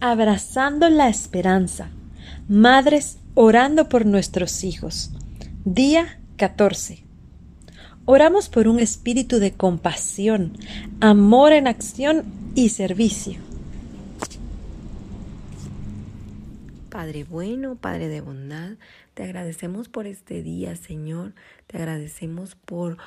Abrazando la esperanza. Madres orando por nuestros hijos. Día 14. Oramos por un espíritu de compasión, amor en acción y servicio. Padre bueno, Padre de bondad, te agradecemos por este día, Señor. Te agradecemos por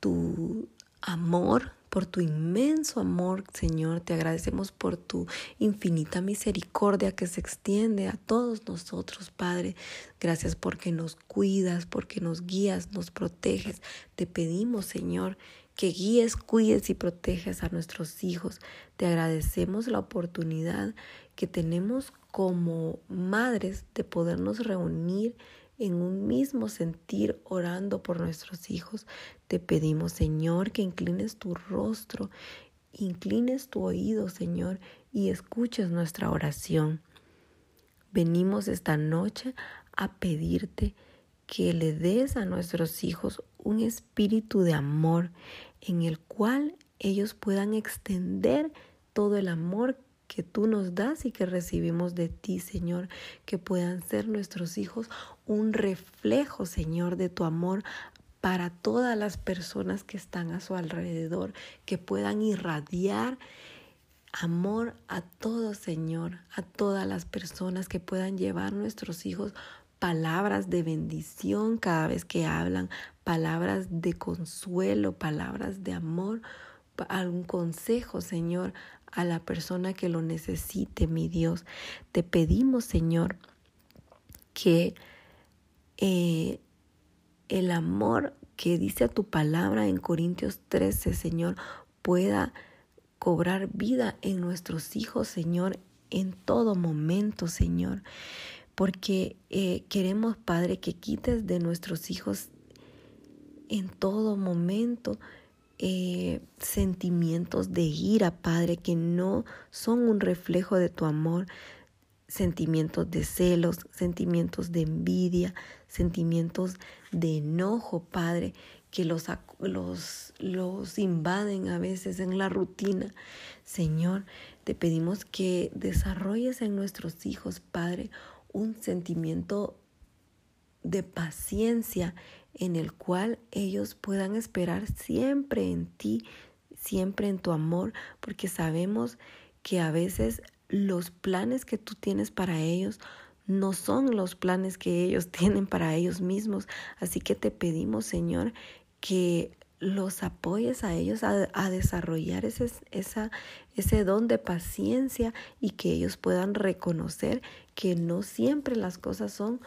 tu amor, por tu inmenso amor, Señor. Te agradecemos por tu infinita misericordia que se extiende a todos nosotros, Padre. Gracias porque nos cuidas, porque nos guías, nos proteges. Te pedimos, Señor, que guíes, cuides y proteges a nuestros hijos. Te agradecemos la oportunidad que tenemos como madres de podernos reunir en un mismo sentir orando por nuestros hijos. Te pedimos, Señor, que inclines tu rostro, inclines tu oído, Señor, y escuches nuestra oración. Venimos esta noche a pedirte que le des a nuestros hijos un espíritu de amor en el cual ellos puedan extender todo el amor que tú nos das y que recibimos de ti, Señor, que puedan ser nuestros hijos un reflejo, Señor, de tu amor para todas las personas que están a su alrededor, que puedan irradiar amor a todos, Señor, a todas las personas que puedan llevar nuestros hijos palabras de bendición cada vez que hablan, palabras de consuelo, palabras de amor, algún consejo, Señor, a la persona que lo necesite, mi Dios. Te pedimos, Señor, que eh, el amor que dice a tu palabra en Corintios 13, Señor, pueda cobrar vida en nuestros hijos, Señor, en todo momento, Señor. Porque eh, queremos, Padre, que quites de nuestros hijos en todo momento eh, sentimientos de ira, Padre, que no son un reflejo de tu amor, sentimientos de celos, sentimientos de envidia, sentimientos de enojo, Padre, que los, los, los invaden a veces en la rutina. Señor, te pedimos que desarrolles en nuestros hijos, Padre, un sentimiento de paciencia en el cual ellos puedan esperar siempre en ti, siempre en tu amor, porque sabemos que a veces los planes que tú tienes para ellos no son los planes que ellos tienen para ellos mismos. Así que te pedimos, Señor, que los apoyes a ellos a, desarrollar ese, ese don de paciencia y que ellos puedan reconocer que no siempre las cosas son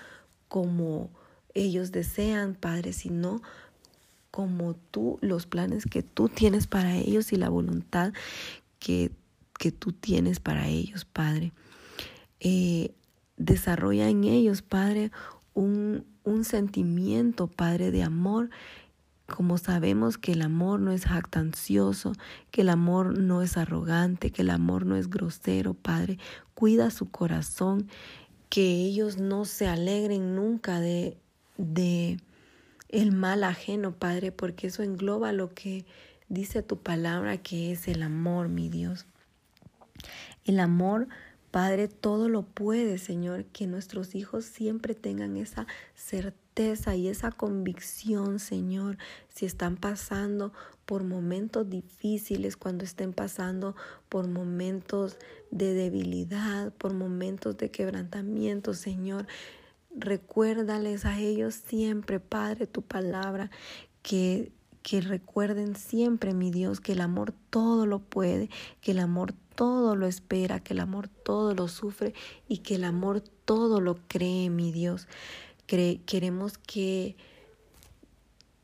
como ellos desean, Padre, sino como tú, los planes que tú tienes para ellos y la voluntad que, que tú tienes para ellos, Padre. Eh, desarrolla en ellos, Padre, un, un sentimiento, Padre, de amor como sabemos que el amor no es jactancioso, que el amor no es arrogante, que el amor no es grosero, Padre, cuida su corazón, que ellos no se alegren nunca de de el mal ajeno, Padre, porque eso engloba lo que dice tu palabra que es el amor, mi Dios. El amor, Padre, todo lo puede, Señor, que nuestros hijos siempre tengan esa certeza y esa convicción, Señor, si están pasando por momentos difíciles, cuando estén pasando por momentos de debilidad, por momentos de quebrantamiento, Señor, Recuérdales a ellos siempre, Padre, tu palabra, que, que recuerden siempre, mi Dios, que el amor todo lo puede, que el amor todo lo espera, que el amor todo lo sufre y que el amor todo lo cree, mi Dios. queremos que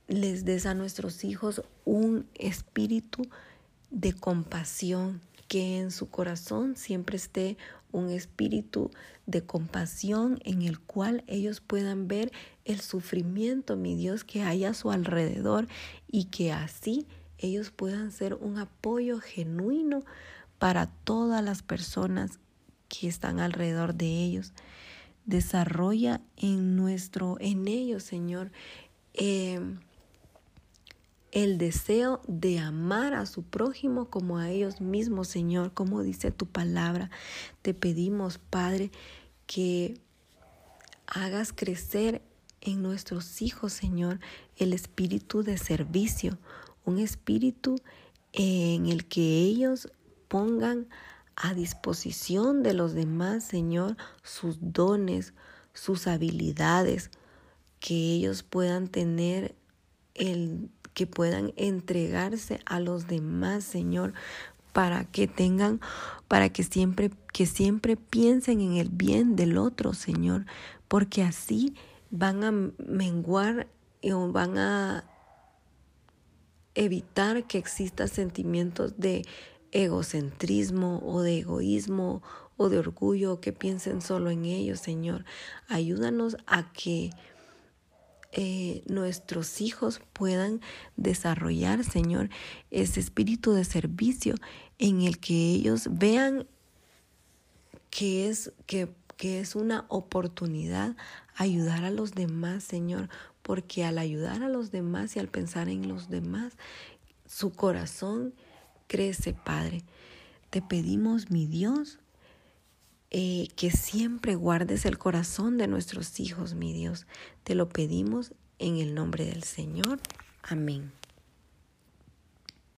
les des a nuestros hijos un espíritu de compasión, que en su corazón siempre esté un espíritu de compasión en el cual ellos puedan ver el sufrimiento, mi Dios, que hay a su alrededor y que así ellos puedan ser un apoyo genuino para todas las personas que están alrededor de ellos. Desarrolla en nuestro, en ellos, Señor, em, el deseo de amar a su prójimo como a ellos mismos, Señor, como dice tu palabra. Te pedimos, Padre, que hagas crecer en nuestros hijos, Señor, el espíritu de servicio, un espíritu en el que ellos pongan a disposición de los demás, Señor, sus dones, sus habilidades, que ellos puedan tener el que puedan entregarse a los demás, Señor, para que tengan, para que siempre, que siempre piensen en el bien del otro, Señor, porque así van a menguar y van a evitar que existan sentimientos de egocentrismo o de egoísmo o de orgullo que piensen solo en ellos, Señor. Ayúdanos a que eh, nuestros hijos puedan desarrollar, Señor, ese espíritu de servicio en el que ellos vean que es, que, que es una oportunidad ayudar a los demás, Señor, porque al ayudar a los demás y al pensar en los demás, su corazón crece, Padre. Te pedimos, mi Dios, eh, que siempre guardes el corazón de nuestros hijos, mi Dios. Te lo pedimos en el nombre del Señor. Amén.